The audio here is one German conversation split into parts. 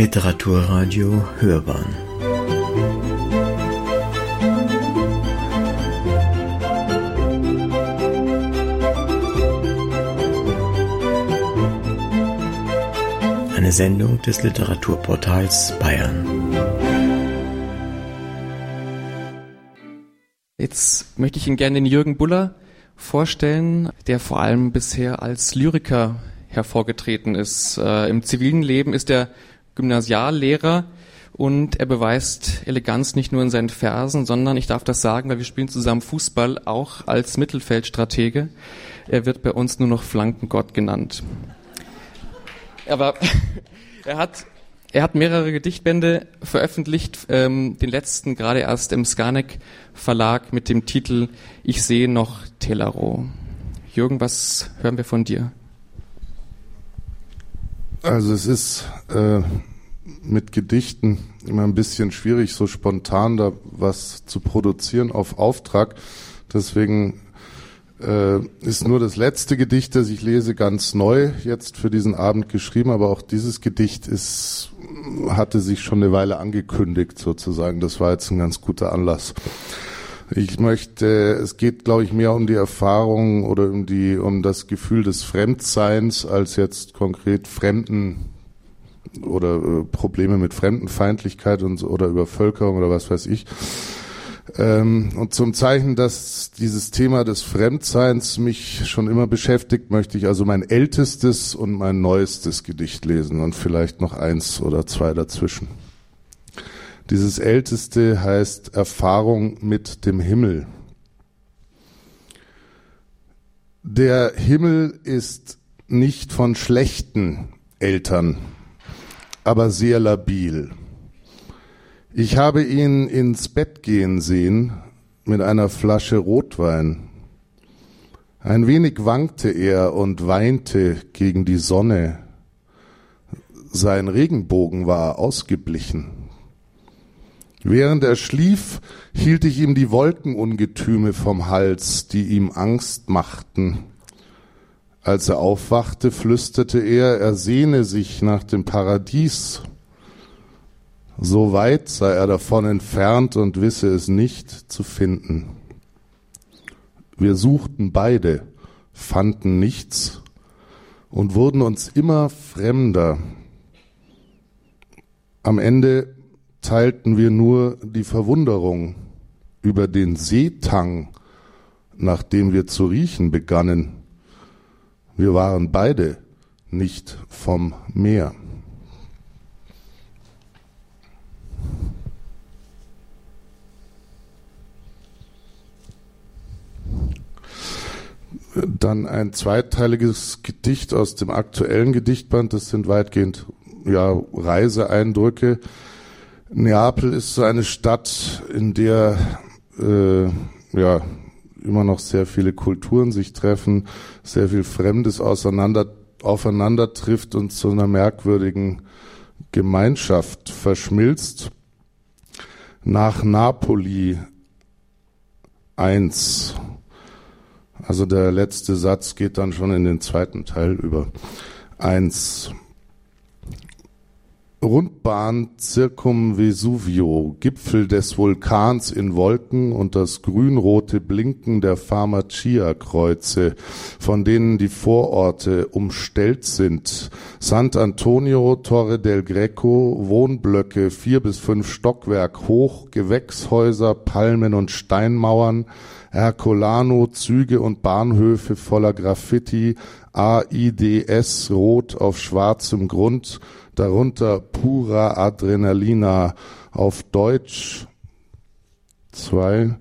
Literaturradio Hörbahn Eine Sendung des Literaturportals Bayern. Jetzt möchte ich Ihnen gerne den Jürgen Buller vorstellen, der vor allem bisher als Lyriker hervorgetreten ist. Äh, Im zivilen Leben ist er Gymnasiallehrer und er beweist Eleganz nicht nur in seinen Versen, sondern ich darf das sagen, weil wir spielen zusammen Fußball, auch als Mittelfeldstratege. Er wird bei uns nur noch Flankengott genannt. Aber er hat er hat mehrere Gedichtbände veröffentlicht, ähm, den letzten gerade erst im Skanek Verlag mit dem Titel Ich sehe noch Telaro. Jürgen, was hören wir von dir? Also es ist äh, mit Gedichten immer ein bisschen schwierig, so spontan da was zu produzieren auf Auftrag. Deswegen äh, ist nur das letzte Gedicht, das ich lese, ganz neu jetzt für diesen Abend geschrieben, aber auch dieses Gedicht ist, hatte sich schon eine Weile angekündigt sozusagen. Das war jetzt ein ganz guter Anlass. Ich möchte, es geht, glaube ich, mehr um die Erfahrung oder um die, um das Gefühl des Fremdseins als jetzt konkret Fremden oder äh, Probleme mit Fremdenfeindlichkeit und oder Übervölkerung oder was weiß ich. Ähm, und zum Zeichen, dass dieses Thema des Fremdseins mich schon immer beschäftigt, möchte ich also mein ältestes und mein neuestes Gedicht lesen und vielleicht noch eins oder zwei dazwischen. Dieses älteste heißt Erfahrung mit dem Himmel. Der Himmel ist nicht von schlechten Eltern, aber sehr labil. Ich habe ihn ins Bett gehen sehen mit einer Flasche Rotwein. Ein wenig wankte er und weinte gegen die Sonne. Sein Regenbogen war ausgeblichen. Während er schlief, hielt ich ihm die Wolkenungetüme vom Hals, die ihm Angst machten. Als er aufwachte, flüsterte er, er sehne sich nach dem Paradies. So weit sei er davon entfernt und wisse es nicht zu finden. Wir suchten beide, fanden nichts und wurden uns immer fremder. Am Ende teilten wir nur die Verwunderung über den Seetang, nach dem wir zu riechen begannen. Wir waren beide nicht vom Meer. Dann ein zweiteiliges Gedicht aus dem aktuellen Gedichtband. Das sind weitgehend ja, Reiseeindrücke Neapel ist so eine Stadt, in der äh, ja immer noch sehr viele Kulturen sich treffen, sehr viel Fremdes auseinander, aufeinander trifft und zu einer merkwürdigen Gemeinschaft verschmilzt. Nach Napoli eins. Also der letzte Satz geht dann schon in den zweiten Teil über. Eins. Rundbahn Circum Vesuvio, Gipfel des Vulkans in Wolken und das grünrote Blinken der Pharmacia-Kreuze, von denen die Vororte umstellt sind. Sant'Antonio, Torre del Greco, Wohnblöcke, vier bis fünf Stockwerk hoch, Gewächshäuser, Palmen und Steinmauern, Herculano, Züge und Bahnhöfe voller Graffiti, AIDS rot auf schwarzem Grund, darunter pura Adrenalina auf Deutsch. Zwei,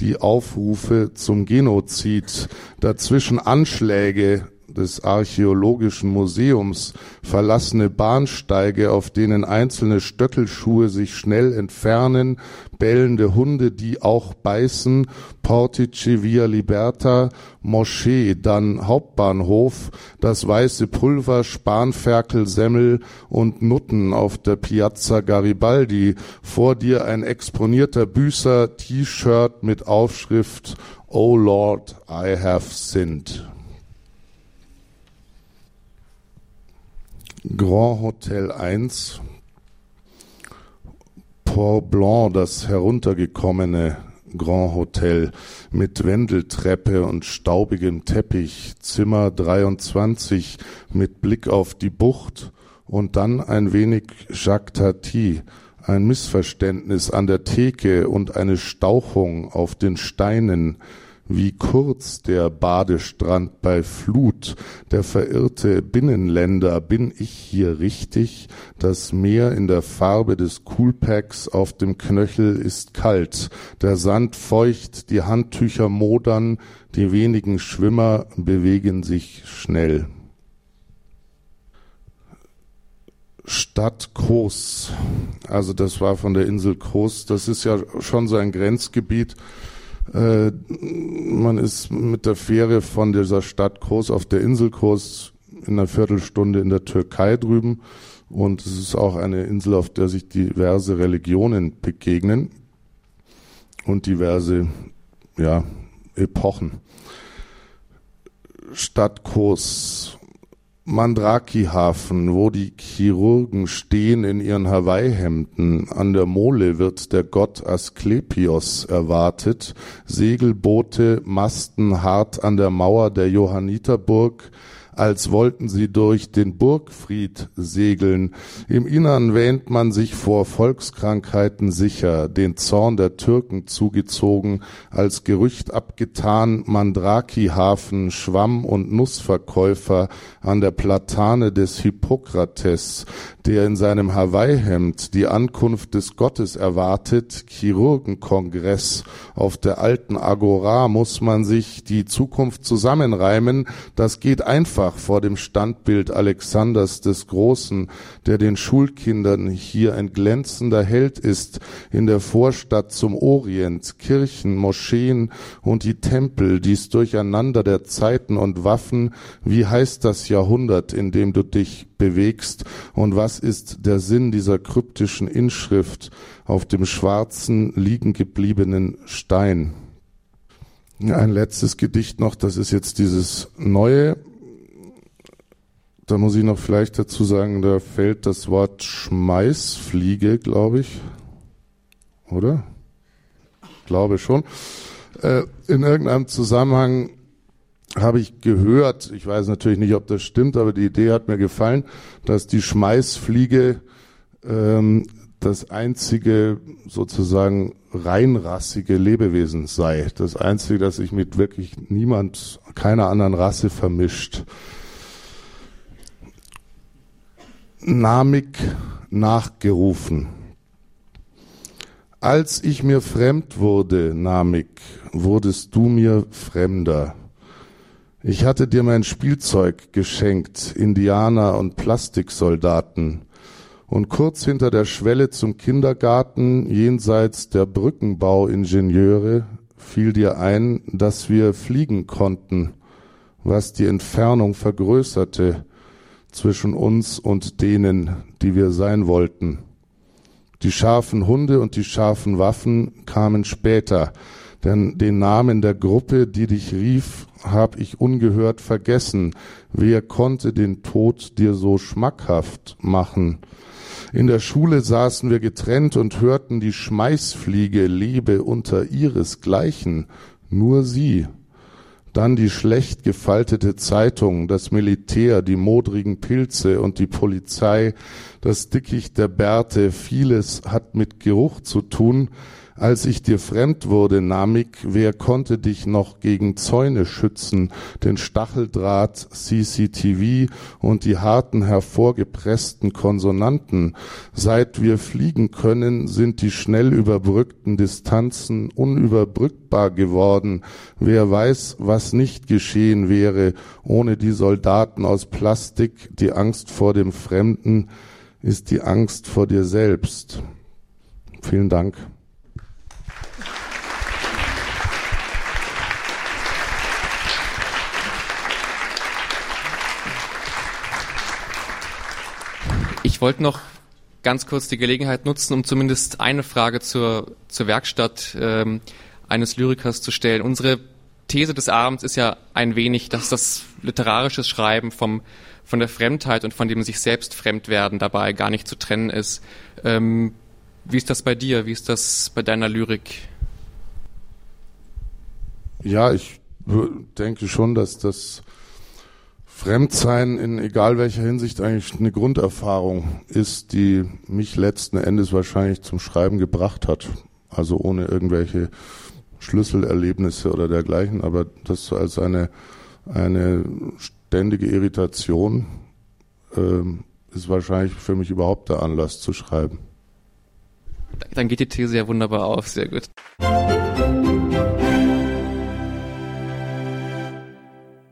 die Aufrufe zum Genozid, dazwischen Anschläge des Archäologischen Museums, verlassene Bahnsteige, auf denen einzelne Stöckelschuhe sich schnell entfernen, bellende Hunde, die auch beißen, Portici Via Liberta, Moschee, dann Hauptbahnhof, das weiße Pulver, Spanferkel, Semmel und Nutten auf der Piazza Garibaldi, vor dir ein exponierter Büßer, T-Shirt mit Aufschrift Oh Lord, I have sinned. Grand Hotel 1, Port Blanc, das heruntergekommene Grand Hotel mit Wendeltreppe und staubigem Teppich, Zimmer 23 mit Blick auf die Bucht und dann ein wenig Jacques Tati, ein Missverständnis an der Theke und eine Stauchung auf den Steinen, wie kurz der Badestrand bei Flut, der verirrte Binnenländer, bin ich hier richtig? Das Meer in der Farbe des Coolpacks auf dem Knöchel ist kalt, der Sand feucht, die Handtücher modern, die wenigen Schwimmer bewegen sich schnell. Stadt Kos, also das war von der Insel Kos, das ist ja schon so ein Grenzgebiet, äh, man ist mit der Fähre von dieser Stadt Kos auf der Insel Kos in einer Viertelstunde in der Türkei drüben. Und es ist auch eine Insel, auf der sich diverse Religionen begegnen und diverse ja, Epochen. Stadt Kos Mandraki-Hafen, wo die Chirurgen stehen in ihren Hawaii-Hemden. An der Mole wird der Gott Asklepios erwartet. Segelboote masten hart an der Mauer der Johanniterburg als wollten sie durch den Burgfried segeln. Im Innern wähnt man sich vor Volkskrankheiten sicher, den Zorn der Türken zugezogen, als Gerücht abgetan, Mandraki-Hafen, Schwamm- und Nussverkäufer an der Platane des Hippokrates, der in seinem Hawaii-Hemd die Ankunft des Gottes erwartet, Chirurgenkongress. Auf der alten Agora muss man sich die Zukunft zusammenreimen. Das geht einfach vor dem Standbild Alexanders des Großen, der den Schulkindern hier ein glänzender Held ist, in der Vorstadt zum Orient, Kirchen, Moscheen und die Tempel, dies Durcheinander der Zeiten und Waffen. Wie heißt das Jahrhundert, in dem du dich bewegst und was ist der Sinn dieser kryptischen Inschrift auf dem schwarzen liegen gebliebenen Stein. Ein letztes Gedicht noch, das ist jetzt dieses neue. Da muss ich noch vielleicht dazu sagen, da fällt das Wort Schmeißfliege, glaube ich. Oder? Glaube schon. Äh, in irgendeinem Zusammenhang habe ich gehört, ich weiß natürlich nicht, ob das stimmt, aber die Idee hat mir gefallen, dass die Schmeißfliege ähm, das einzige sozusagen reinrassige Lebewesen sei. Das einzige, das sich mit wirklich niemand, keiner anderen Rasse vermischt. Namik nachgerufen. Als ich mir fremd wurde, Namik, wurdest du mir fremder. Ich hatte dir mein Spielzeug geschenkt, Indianer und Plastiksoldaten. Und kurz hinter der Schwelle zum Kindergarten, jenseits der Brückenbauingenieure, fiel dir ein, dass wir fliegen konnten, was die Entfernung vergrößerte zwischen uns und denen, die wir sein wollten. Die scharfen Hunde und die scharfen Waffen kamen später, denn den Namen der Gruppe, die dich rief, hab ich ungehört vergessen. Wer konnte den Tod dir so schmackhaft machen? In der Schule saßen wir getrennt und hörten die Schmeißfliege lebe unter ihresgleichen. Nur sie. Dann die schlecht gefaltete Zeitung, das Militär, die modrigen Pilze und die Polizei, das Dickicht der Bärte, vieles hat mit Geruch zu tun, als ich dir fremd wurde, Namik, wer konnte dich noch gegen Zäune schützen, den Stacheldraht, CCTV und die harten hervorgepressten Konsonanten? Seit wir fliegen können, sind die schnell überbrückten Distanzen unüberbrückbar geworden. Wer weiß, was nicht geschehen wäre ohne die Soldaten aus Plastik, die Angst vor dem Fremden ist die Angst vor dir selbst. Vielen Dank. Ich wollte noch ganz kurz die Gelegenheit nutzen, um zumindest eine Frage zur, zur Werkstatt ähm, eines Lyrikers zu stellen. Unsere These des Abends ist ja ein wenig, dass das literarische Schreiben vom, von der Fremdheit und von dem sich selbst Fremdwerden dabei gar nicht zu trennen ist. Ähm, Wie ist das bei dir? Wie ist das bei deiner Lyrik? Ja, ich denke schon, dass das Fremdsein in egal welcher Hinsicht eigentlich eine Grunderfahrung ist, die mich letzten Endes wahrscheinlich zum Schreiben gebracht hat. Also ohne irgendwelche Schlüsselerlebnisse oder dergleichen, aber das als eine, eine ständige Irritation äh, ist wahrscheinlich für mich überhaupt der Anlass zu schreiben. Dann geht die These ja wunderbar auf, sehr gut.